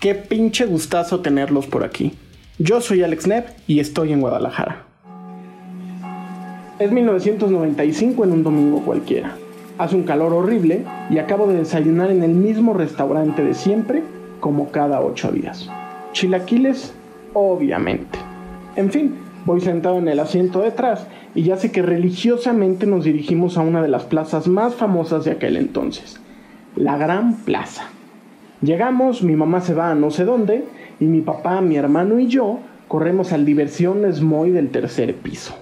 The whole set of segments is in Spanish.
Qué pinche gustazo tenerlos por aquí. Yo soy Alex Nepp y estoy en Guadalajara. Es 1995 en un domingo cualquiera. Hace un calor horrible y acabo de desayunar en el mismo restaurante de siempre como cada ocho días. Chilaquiles, obviamente. En fin, voy sentado en el asiento detrás y ya sé que religiosamente nos dirigimos a una de las plazas más famosas de aquel entonces, la Gran Plaza. Llegamos, mi mamá se va a no sé dónde y mi papá, mi hermano y yo corremos al diversión Smoy del tercer piso.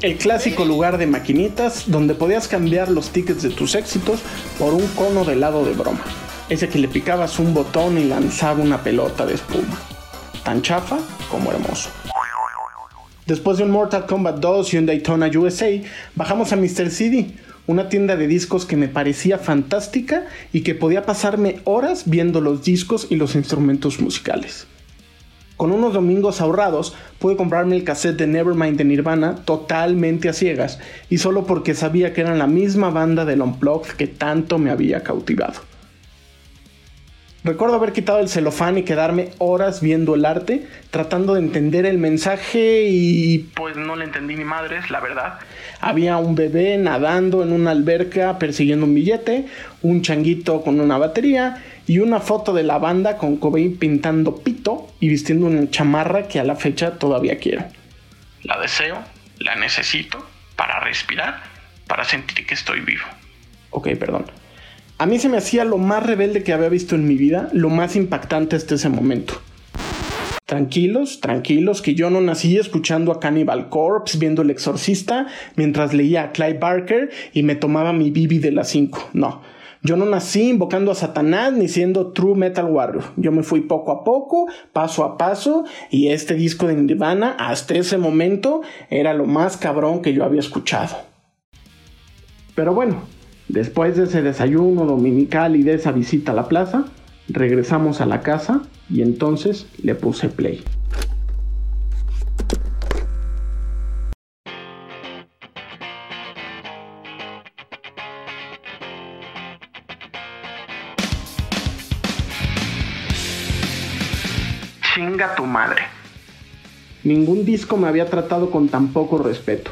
El clásico lugar de maquinitas donde podías cambiar los tickets de tus éxitos por un cono de helado de broma. Ese que le picabas un botón y lanzaba una pelota de espuma. Tan chafa como hermoso. Después de un Mortal Kombat 2 y un Daytona USA, bajamos a Mr. CD, una tienda de discos que me parecía fantástica y que podía pasarme horas viendo los discos y los instrumentos musicales. Con unos domingos ahorrados pude comprarme el cassette de Nevermind de Nirvana totalmente a ciegas y solo porque sabía que eran la misma banda del Unplugged que tanto me había cautivado. Recuerdo haber quitado el celofán y quedarme horas viendo el arte, tratando de entender el mensaje y pues no le entendí ni madres, la verdad. Había un bebé nadando en una alberca persiguiendo un billete, un changuito con una batería y una foto de la banda con Cobain pintando pito y vistiendo una chamarra que a la fecha todavía quiero. La deseo, la necesito para respirar, para sentir que estoy vivo. Ok, perdón. A mí se me hacía lo más rebelde que había visto en mi vida, lo más impactante hasta ese momento. Tranquilos, tranquilos, que yo no nací escuchando a Cannibal Corpse, viendo El Exorcista, mientras leía a Clive Barker y me tomaba mi bibi de las 5. No, yo no nací invocando a Satanás ni siendo True Metal Warrior. Yo me fui poco a poco, paso a paso, y este disco de Nirvana, hasta ese momento, era lo más cabrón que yo había escuchado. Pero bueno, Después de ese desayuno dominical y de esa visita a la plaza, regresamos a la casa y entonces le puse play. Chinga tu madre. Ningún disco me había tratado con tan poco respeto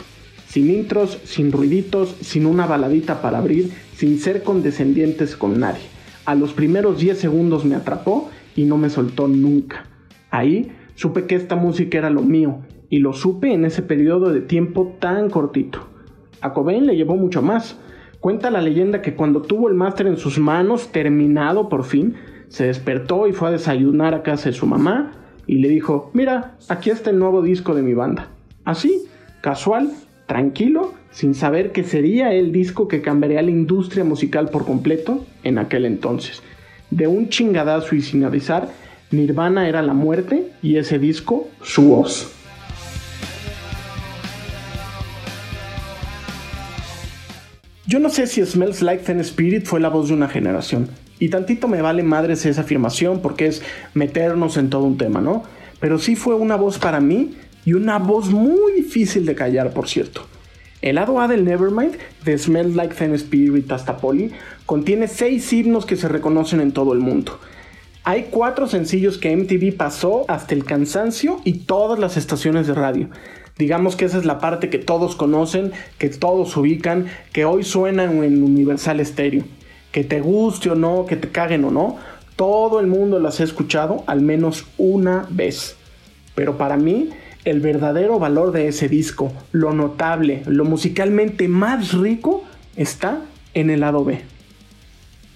sin intros, sin ruiditos, sin una baladita para abrir, sin ser condescendientes con nadie. A los primeros 10 segundos me atrapó y no me soltó nunca. Ahí supe que esta música era lo mío y lo supe en ese periodo de tiempo tan cortito. A Cobain le llevó mucho más. Cuenta la leyenda que cuando tuvo el máster en sus manos, terminado por fin, se despertó y fue a desayunar a casa de su mamá y le dijo, mira, aquí está el nuevo disco de mi banda. Así, casual, tranquilo, sin saber que sería el disco que cambiaría la industria musical por completo en aquel entonces. De un chingadazo y sin avisar, Nirvana era la muerte y ese disco su voz. Yo no sé si Smells Like Teen Spirit fue la voz de una generación. Y tantito me vale madres esa afirmación porque es meternos en todo un tema, ¿no? Pero sí fue una voz para mí y una voz muy difícil de callar, por cierto. El lado A del Nevermind, de Smells Like Teen Spirit hasta Polly, contiene seis himnos que se reconocen en todo el mundo. Hay cuatro sencillos que MTV pasó hasta el cansancio y todas las estaciones de radio. Digamos que esa es la parte que todos conocen, que todos ubican, que hoy suenan en Universal Stereo. Que te guste o no, que te caguen o no, todo el mundo las ha escuchado al menos una vez. Pero para mí, el verdadero valor de ese disco, lo notable, lo musicalmente más rico, está en el lado B.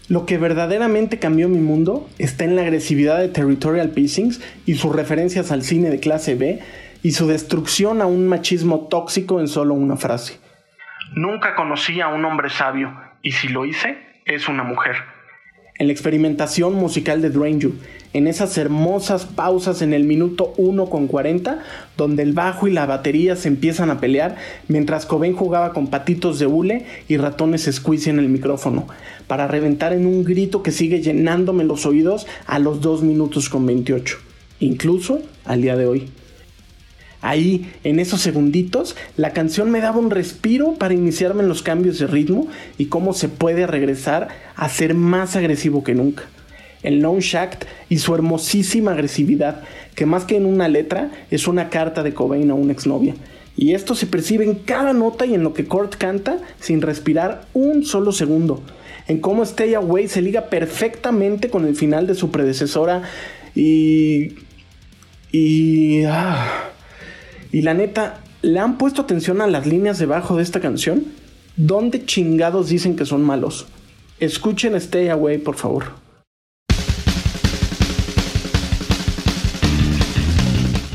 Lo que verdaderamente cambió mi mundo está en la agresividad de Territorial Pissings y sus referencias al cine de clase B y su destrucción a un machismo tóxico en solo una frase. Nunca conocí a un hombre sabio y si lo hice, es una mujer en la experimentación musical de Drain en esas hermosas pausas en el minuto 1 con 40, donde el bajo y la batería se empiezan a pelear, mientras Cobain jugaba con patitos de hule y ratones squeezy en el micrófono, para reventar en un grito que sigue llenándome los oídos a los 2 minutos con 28, incluso al día de hoy. Ahí, en esos segunditos, la canción me daba un respiro para iniciarme en los cambios de ritmo y cómo se puede regresar a ser más agresivo que nunca. El Lone Shact y su hermosísima agresividad, que más que en una letra, es una carta de Cobain a una exnovia. Y esto se percibe en cada nota y en lo que Kurt canta sin respirar un solo segundo. En cómo Stay Away se liga perfectamente con el final de su predecesora y... Y... Ah, y la neta, ¿le han puesto atención a las líneas debajo de esta canción? ¿Dónde chingados dicen que son malos? Escuchen Stay Away, por favor.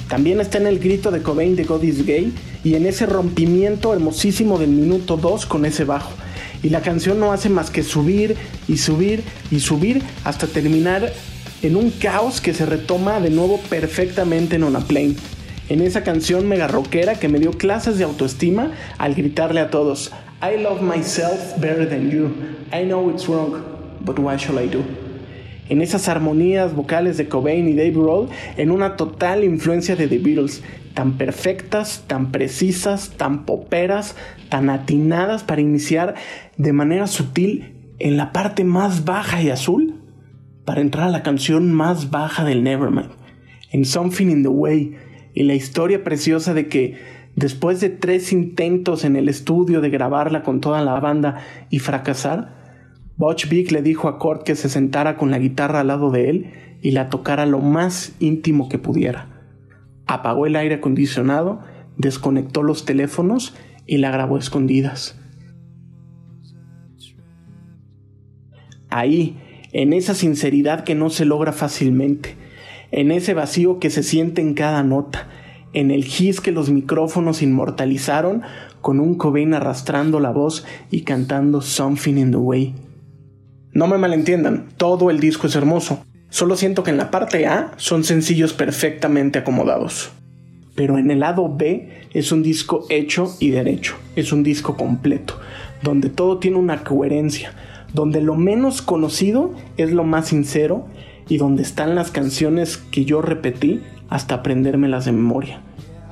También está en el grito de Cobain de God is Gay y en ese rompimiento hermosísimo del minuto 2 con ese bajo. Y la canción no hace más que subir y subir y subir hasta terminar en un caos que se retoma de nuevo perfectamente en una plane en esa canción mega rockera que me dio clases de autoestima al gritarle a todos, I love myself better than you. I know it's wrong, but what shall I do? En esas armonías vocales de Cobain y Dave Grohl, en una total influencia de The Beatles, tan perfectas, tan precisas, tan poperas, tan atinadas para iniciar de manera sutil en la parte más baja y azul, para entrar a la canción más baja del Nevermind, en Something in the Way, y la historia preciosa de que después de tres intentos en el estudio de grabarla con toda la banda y fracasar, Butch Vig le dijo a Kurt que se sentara con la guitarra al lado de él y la tocara lo más íntimo que pudiera. Apagó el aire acondicionado, desconectó los teléfonos y la grabó escondidas. Ahí, en esa sinceridad que no se logra fácilmente, en ese vacío que se siente en cada nota, en el gis que los micrófonos inmortalizaron con un Cobain arrastrando la voz y cantando Something in the Way. No me malentiendan, todo el disco es hermoso, solo siento que en la parte A son sencillos perfectamente acomodados. Pero en el lado B es un disco hecho y derecho, es un disco completo, donde todo tiene una coherencia, donde lo menos conocido es lo más sincero y donde están las canciones que yo repetí hasta aprendérmelas de memoria.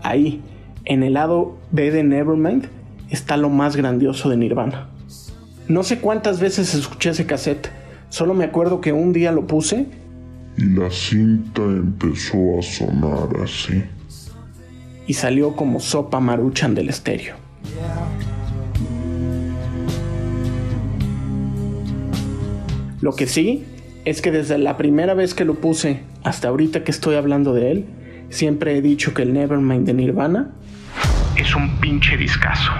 Ahí, en el lado B de Nevermind, está lo más grandioso de Nirvana. No sé cuántas veces escuché ese cassette, solo me acuerdo que un día lo puse y la cinta empezó a sonar así. Y salió como sopa maruchan del estéreo. Lo que sí es que desde la primera vez que lo puse hasta ahorita que estoy hablando de él, siempre he dicho que el Nevermind de Nirvana es un pinche discazo.